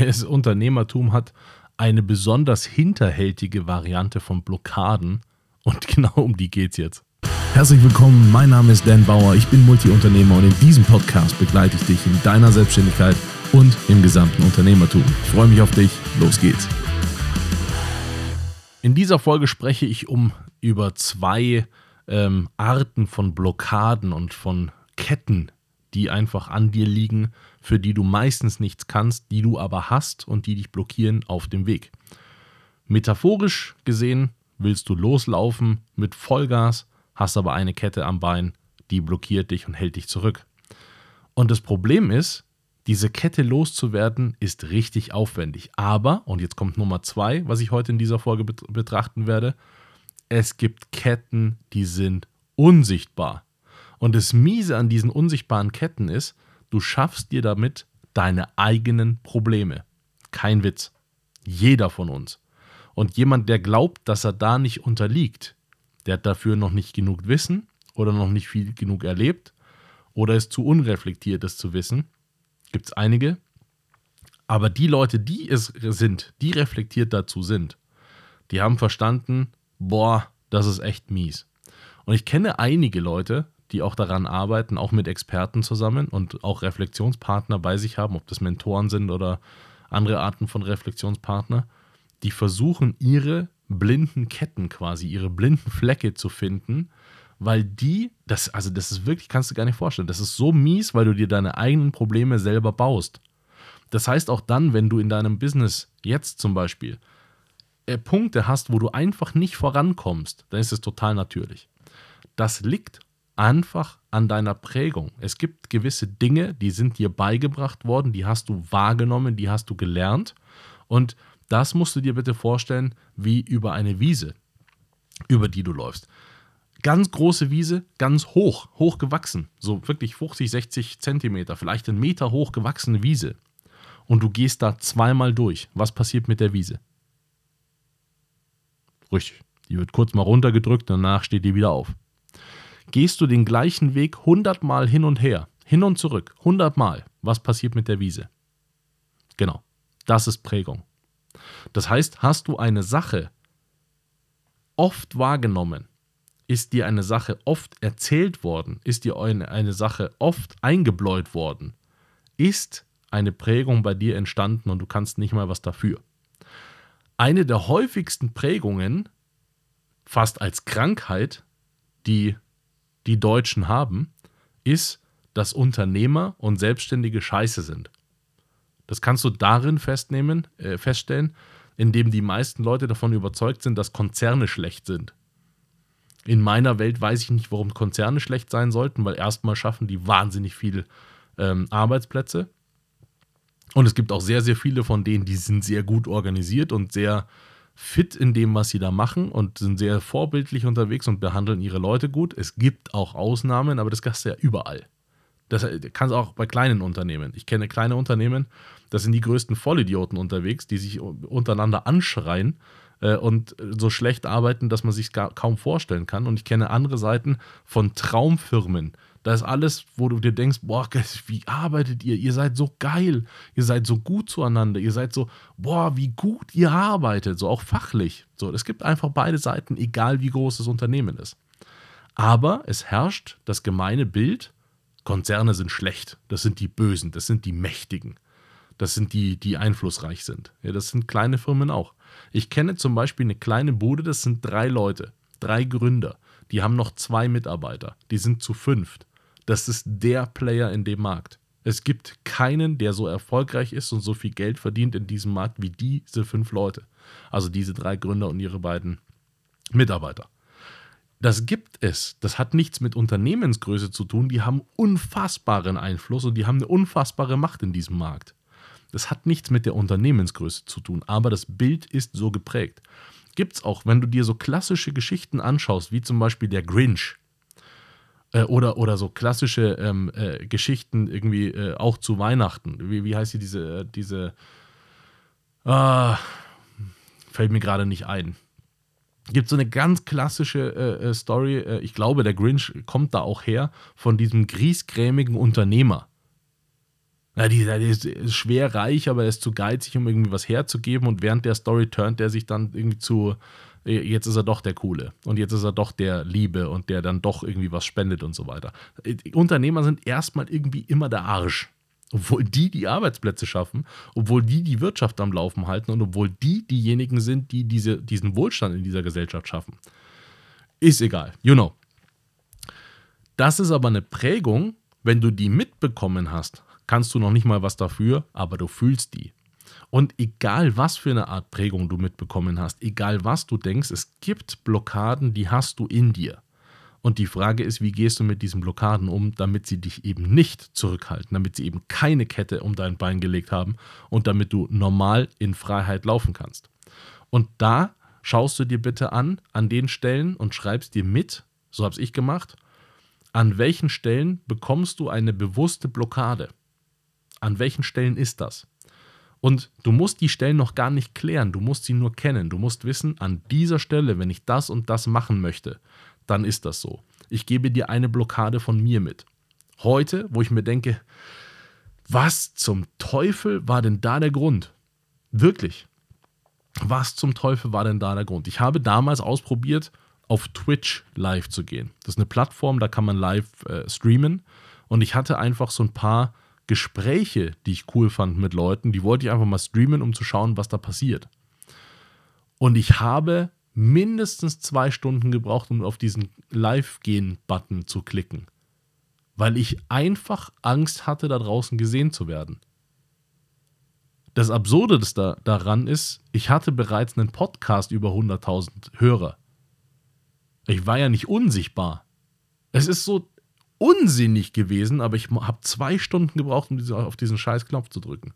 Das Unternehmertum hat eine besonders hinterhältige Variante von Blockaden und genau um die geht's jetzt. Herzlich willkommen, mein Name ist Dan Bauer, ich bin Multiunternehmer und in diesem Podcast begleite ich dich in deiner Selbstständigkeit und im gesamten Unternehmertum. Ich freue mich auf dich, los geht's. In dieser Folge spreche ich um über zwei ähm, Arten von Blockaden und von Ketten, die einfach an dir liegen, für die du meistens nichts kannst, die du aber hast und die dich blockieren auf dem Weg. Metaphorisch gesehen willst du loslaufen mit Vollgas, hast aber eine Kette am Bein, die blockiert dich und hält dich zurück. Und das Problem ist, diese Kette loszuwerden ist richtig aufwendig. Aber, und jetzt kommt Nummer zwei, was ich heute in dieser Folge betrachten werde, es gibt Ketten, die sind unsichtbar. Und das Miese an diesen unsichtbaren Ketten ist, du schaffst dir damit deine eigenen Probleme. Kein Witz. Jeder von uns. Und jemand, der glaubt, dass er da nicht unterliegt, der hat dafür noch nicht genug Wissen oder noch nicht viel genug erlebt oder ist zu unreflektiert, das zu wissen. Gibt es einige. Aber die Leute, die es sind, die reflektiert dazu sind, die haben verstanden, boah, das ist echt mies. Und ich kenne einige Leute, die auch daran arbeiten, auch mit Experten zusammen und auch Reflexionspartner bei sich haben, ob das Mentoren sind oder andere Arten von Reflexionspartner, die versuchen, ihre blinden Ketten quasi, ihre blinden Flecke zu finden, weil die, das, also das ist wirklich, kannst du gar nicht vorstellen, das ist so mies, weil du dir deine eigenen Probleme selber baust. Das heißt auch dann, wenn du in deinem Business jetzt zum Beispiel äh, Punkte hast, wo du einfach nicht vorankommst, dann ist es total natürlich. Das liegt einfach an deiner Prägung. Es gibt gewisse Dinge, die sind dir beigebracht worden, die hast du wahrgenommen, die hast du gelernt. Und das musst du dir bitte vorstellen wie über eine Wiese, über die du läufst. Ganz große Wiese, ganz hoch, hoch gewachsen, so wirklich 50, 60 Zentimeter, vielleicht einen Meter hoch gewachsene Wiese. Und du gehst da zweimal durch. Was passiert mit der Wiese? Richtig, die wird kurz mal runtergedrückt, danach steht die wieder auf gehst du den gleichen Weg 100 Mal hin und her, hin und zurück, 100 Mal. Was passiert mit der Wiese? Genau, das ist Prägung. Das heißt, hast du eine Sache oft wahrgenommen, ist dir eine Sache oft erzählt worden, ist dir eine, eine Sache oft eingebläut worden, ist eine Prägung bei dir entstanden und du kannst nicht mal was dafür. Eine der häufigsten Prägungen, fast als Krankheit, die die Deutschen haben, ist, dass Unternehmer und Selbstständige scheiße sind. Das kannst du darin festnehmen, äh, feststellen, indem die meisten Leute davon überzeugt sind, dass Konzerne schlecht sind. In meiner Welt weiß ich nicht, warum Konzerne schlecht sein sollten, weil erstmal schaffen die wahnsinnig viele ähm, Arbeitsplätze. Und es gibt auch sehr, sehr viele von denen, die sind sehr gut organisiert und sehr fit in dem, was sie da machen und sind sehr vorbildlich unterwegs und behandeln ihre Leute gut. Es gibt auch Ausnahmen, aber das kannst du ja überall. Das kannst du auch bei kleinen Unternehmen. Ich kenne kleine Unternehmen, das sind die größten Vollidioten unterwegs, die sich untereinander anschreien äh, und so schlecht arbeiten, dass man sich kaum vorstellen kann. Und ich kenne andere Seiten von Traumfirmen, da ist alles, wo du dir denkst, boah, wie arbeitet ihr? Ihr seid so geil, ihr seid so gut zueinander, ihr seid so, boah, wie gut ihr arbeitet, so auch fachlich. So, es gibt einfach beide Seiten, egal wie groß das Unternehmen ist. Aber es herrscht das gemeine Bild, Konzerne sind schlecht, das sind die Bösen, das sind die Mächtigen, das sind die, die einflussreich sind. Ja, das sind kleine Firmen auch. Ich kenne zum Beispiel eine kleine Bude, das sind drei Leute, drei Gründer. Die haben noch zwei Mitarbeiter, die sind zu fünft. Das ist der Player in dem Markt. Es gibt keinen, der so erfolgreich ist und so viel Geld verdient in diesem Markt wie diese fünf Leute. Also diese drei Gründer und ihre beiden Mitarbeiter. Das gibt es. Das hat nichts mit Unternehmensgröße zu tun. Die haben unfassbaren Einfluss und die haben eine unfassbare Macht in diesem Markt. Das hat nichts mit der Unternehmensgröße zu tun, aber das Bild ist so geprägt. Gibt es auch, wenn du dir so klassische Geschichten anschaust, wie zum Beispiel der Grinch. Äh, oder, oder so klassische ähm, äh, Geschichten irgendwie äh, auch zu Weihnachten. Wie, wie heißt die diese, äh, diese ah, fällt mir gerade nicht ein. Gibt so eine ganz klassische äh, äh, Story, ich glaube, der Grinch kommt da auch her, von diesem griesgrämigen Unternehmer. Na, die, der ist, ist schwer reich, aber er ist zu geizig, um irgendwie was herzugeben. Und während der Story turnt er sich dann irgendwie zu, äh, jetzt ist er doch der Coole und jetzt ist er doch der Liebe und der dann doch irgendwie was spendet und so weiter. Äh, Unternehmer sind erstmal irgendwie immer der Arsch. Obwohl die die Arbeitsplätze schaffen, obwohl die die Wirtschaft am Laufen halten und obwohl die diejenigen sind, die diese, diesen Wohlstand in dieser Gesellschaft schaffen. Ist egal, you know. Das ist aber eine Prägung, wenn du die mitbekommen hast, kannst du noch nicht mal was dafür, aber du fühlst die. Und egal was für eine Art Prägung du mitbekommen hast, egal was du denkst, es gibt Blockaden, die hast du in dir. Und die Frage ist, wie gehst du mit diesen Blockaden um, damit sie dich eben nicht zurückhalten, damit sie eben keine Kette um dein Bein gelegt haben und damit du normal in Freiheit laufen kannst. Und da schaust du dir bitte an, an den Stellen und schreibst dir mit, so habe ich gemacht, an welchen Stellen bekommst du eine bewusste Blockade. An welchen Stellen ist das? Und du musst die Stellen noch gar nicht klären, du musst sie nur kennen. Du musst wissen, an dieser Stelle, wenn ich das und das machen möchte, dann ist das so. Ich gebe dir eine Blockade von mir mit. Heute, wo ich mir denke, was zum Teufel war denn da der Grund? Wirklich. Was zum Teufel war denn da der Grund? Ich habe damals ausprobiert, auf Twitch live zu gehen. Das ist eine Plattform, da kann man live äh, streamen. Und ich hatte einfach so ein paar Gespräche, die ich cool fand mit Leuten, die wollte ich einfach mal streamen, um zu schauen, was da passiert. Und ich habe mindestens zwei Stunden gebraucht, um auf diesen Live-Gehen-Button zu klicken. Weil ich einfach Angst hatte, da draußen gesehen zu werden. Das Absurde da, daran ist, ich hatte bereits einen Podcast über 100.000 Hörer. Ich war ja nicht unsichtbar. Es ist so unsinnig gewesen, aber ich habe zwei Stunden gebraucht, um diese, auf diesen scheiß Knopf zu drücken.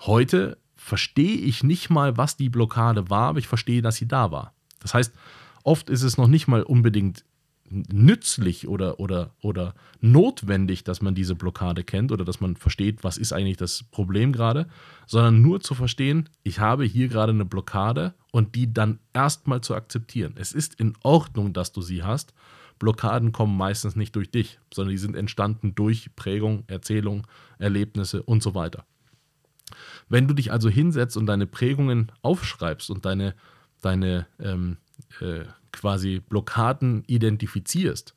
Heute verstehe ich nicht mal, was die Blockade war, aber ich verstehe, dass sie da war. Das heißt, oft ist es noch nicht mal unbedingt nützlich oder, oder, oder notwendig, dass man diese Blockade kennt oder dass man versteht, was ist eigentlich das Problem gerade, sondern nur zu verstehen, ich habe hier gerade eine Blockade und die dann erstmal zu akzeptieren. Es ist in Ordnung, dass du sie hast. Blockaden kommen meistens nicht durch dich, sondern die sind entstanden durch Prägung, Erzählung, Erlebnisse und so weiter. Wenn du dich also hinsetzt und deine Prägungen aufschreibst und deine, deine ähm, äh, quasi Blockaden identifizierst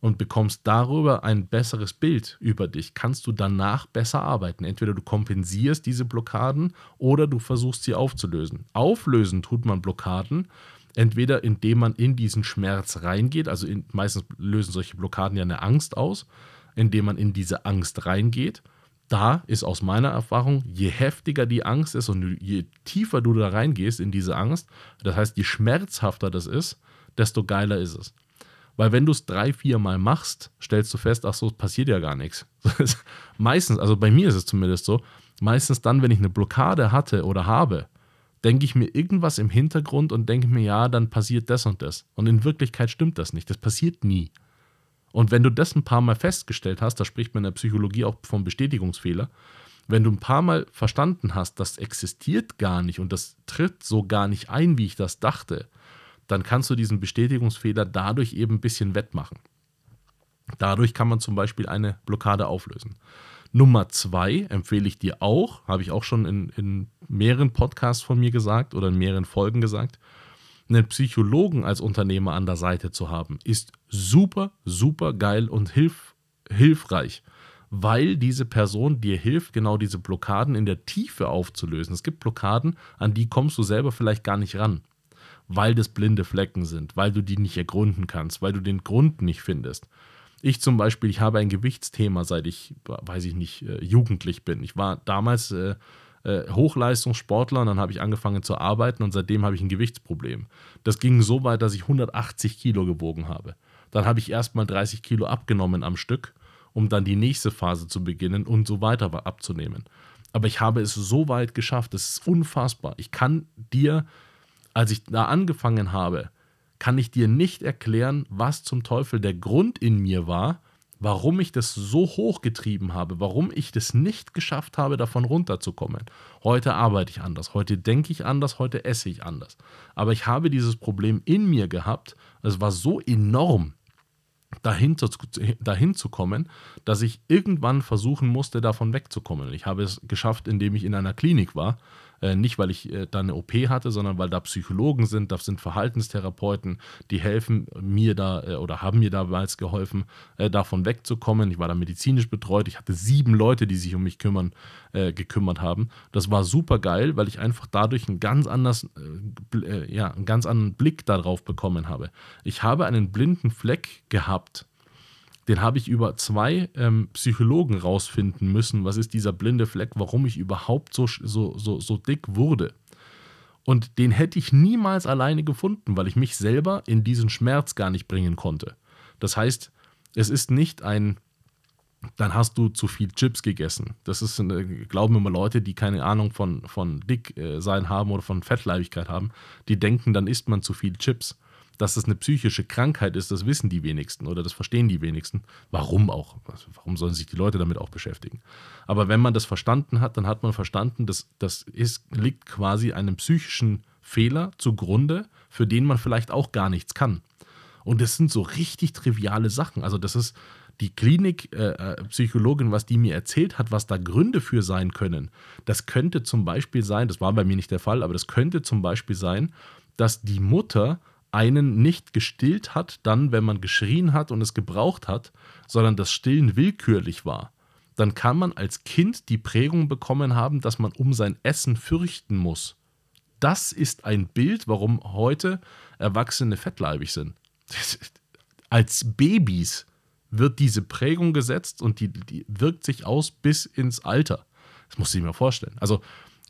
und bekommst darüber ein besseres Bild über dich, kannst du danach besser arbeiten. Entweder du kompensierst diese Blockaden oder du versuchst sie aufzulösen. Auflösen tut man Blockaden, entweder indem man in diesen Schmerz reingeht, also in, meistens lösen solche Blockaden ja eine Angst aus, indem man in diese Angst reingeht da ist aus meiner Erfahrung, je heftiger die Angst ist und je tiefer du da reingehst in diese Angst, das heißt, je schmerzhafter das ist, desto geiler ist es. Weil wenn du es drei, vier Mal machst, stellst du fest, ach so, passiert ja gar nichts. meistens, also bei mir ist es zumindest so, meistens dann, wenn ich eine Blockade hatte oder habe, denke ich mir irgendwas im Hintergrund und denke mir, ja, dann passiert das und das. Und in Wirklichkeit stimmt das nicht. Das passiert nie. Und wenn du das ein paar Mal festgestellt hast, da spricht man in der Psychologie auch vom Bestätigungsfehler, wenn du ein paar Mal verstanden hast, das existiert gar nicht und das tritt so gar nicht ein, wie ich das dachte, dann kannst du diesen Bestätigungsfehler dadurch eben ein bisschen wettmachen. Dadurch kann man zum Beispiel eine Blockade auflösen. Nummer zwei empfehle ich dir auch, habe ich auch schon in, in mehreren Podcasts von mir gesagt oder in mehreren Folgen gesagt, einen Psychologen als Unternehmer an der Seite zu haben, ist super, super geil und hilf, hilfreich, weil diese Person dir hilft, genau diese Blockaden in der Tiefe aufzulösen. Es gibt Blockaden, an die kommst du selber vielleicht gar nicht ran, weil das blinde Flecken sind, weil du die nicht ergründen kannst, weil du den Grund nicht findest. Ich zum Beispiel, ich habe ein Gewichtsthema, seit ich, weiß ich nicht, äh, jugendlich bin. Ich war damals äh, äh, Hochleistungssportler und dann habe ich angefangen zu arbeiten und seitdem habe ich ein Gewichtsproblem. Das ging so weit, dass ich 180 Kilo gewogen habe. Dann habe ich erstmal 30 Kilo abgenommen am Stück, um dann die nächste Phase zu beginnen und so weiter abzunehmen. Aber ich habe es so weit geschafft, das ist unfassbar. Ich kann dir, als ich da angefangen habe, kann ich dir nicht erklären, was zum Teufel der Grund in mir war, warum ich das so hochgetrieben habe, warum ich das nicht geschafft habe, davon runterzukommen. Heute arbeite ich anders, heute denke ich anders, heute esse ich anders. Aber ich habe dieses Problem in mir gehabt, es war so enorm, dahin zu, dahin zu kommen, dass ich irgendwann versuchen musste, davon wegzukommen. Ich habe es geschafft, indem ich in einer Klinik war nicht, weil ich äh, da eine OP hatte, sondern weil da Psychologen sind, da sind Verhaltenstherapeuten, die helfen mir da äh, oder haben mir damals geholfen, äh, davon wegzukommen. Ich war da medizinisch betreut. Ich hatte sieben Leute, die sich um mich kümmern, äh, gekümmert haben. Das war super geil, weil ich einfach dadurch einen ganz, anders, äh, ja, einen ganz anderen Blick darauf bekommen habe. Ich habe einen blinden Fleck gehabt den habe ich über zwei ähm, Psychologen rausfinden müssen. Was ist dieser blinde Fleck, warum ich überhaupt so, so, so, so dick wurde? Und den hätte ich niemals alleine gefunden, weil ich mich selber in diesen Schmerz gar nicht bringen konnte. Das heißt, es ist nicht ein, dann hast du zu viel Chips gegessen. Das ist, äh, glauben immer Leute, die keine Ahnung von, von dick äh, sein haben oder von Fettleibigkeit haben, die denken, dann isst man zu viel Chips. Dass es eine psychische Krankheit ist, das wissen die wenigsten oder das verstehen die wenigsten. Warum auch? Warum sollen sich die Leute damit auch beschäftigen? Aber wenn man das verstanden hat, dann hat man verstanden, dass das ist, liegt quasi einem psychischen Fehler zugrunde, für den man vielleicht auch gar nichts kann. Und das sind so richtig triviale Sachen. Also das ist die Klinikpsychologin, äh, was die mir erzählt hat, was da Gründe für sein können. Das könnte zum Beispiel sein, das war bei mir nicht der Fall, aber das könnte zum Beispiel sein, dass die Mutter einen nicht gestillt hat, dann, wenn man geschrien hat und es gebraucht hat, sondern das Stillen willkürlich war, dann kann man als Kind die Prägung bekommen haben, dass man um sein Essen fürchten muss. Das ist ein Bild, warum heute Erwachsene fettleibig sind. Als Babys wird diese Prägung gesetzt und die, die wirkt sich aus bis ins Alter. Das muss ich mir vorstellen. Also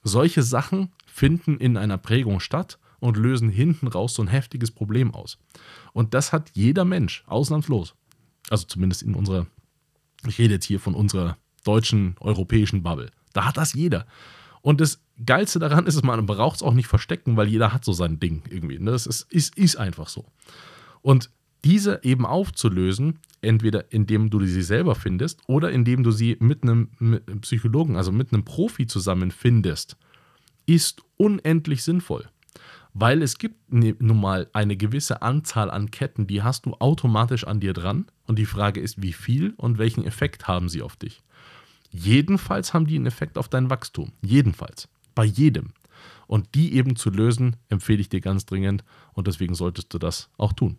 solche Sachen finden in einer Prägung statt und lösen hinten raus so ein heftiges Problem aus. Und das hat jeder Mensch, ausnahmslos. Also zumindest in unserer, ich rede jetzt hier von unserer deutschen, europäischen Bubble. Da hat das jeder. Und das Geilste daran ist, man braucht es auch nicht verstecken, weil jeder hat so sein Ding irgendwie. Ne? Das ist, ist, ist einfach so. Und diese eben aufzulösen, entweder indem du sie selber findest oder indem du sie mit einem, mit einem Psychologen, also mit einem Profi zusammenfindest, ist unendlich sinnvoll weil es gibt ne, nun mal eine gewisse Anzahl an Ketten, die hast du automatisch an dir dran. Und die Frage ist, wie viel und welchen Effekt haben sie auf dich? Jedenfalls haben die einen Effekt auf dein Wachstum. Jedenfalls. Bei jedem. Und die eben zu lösen, empfehle ich dir ganz dringend. Und deswegen solltest du das auch tun.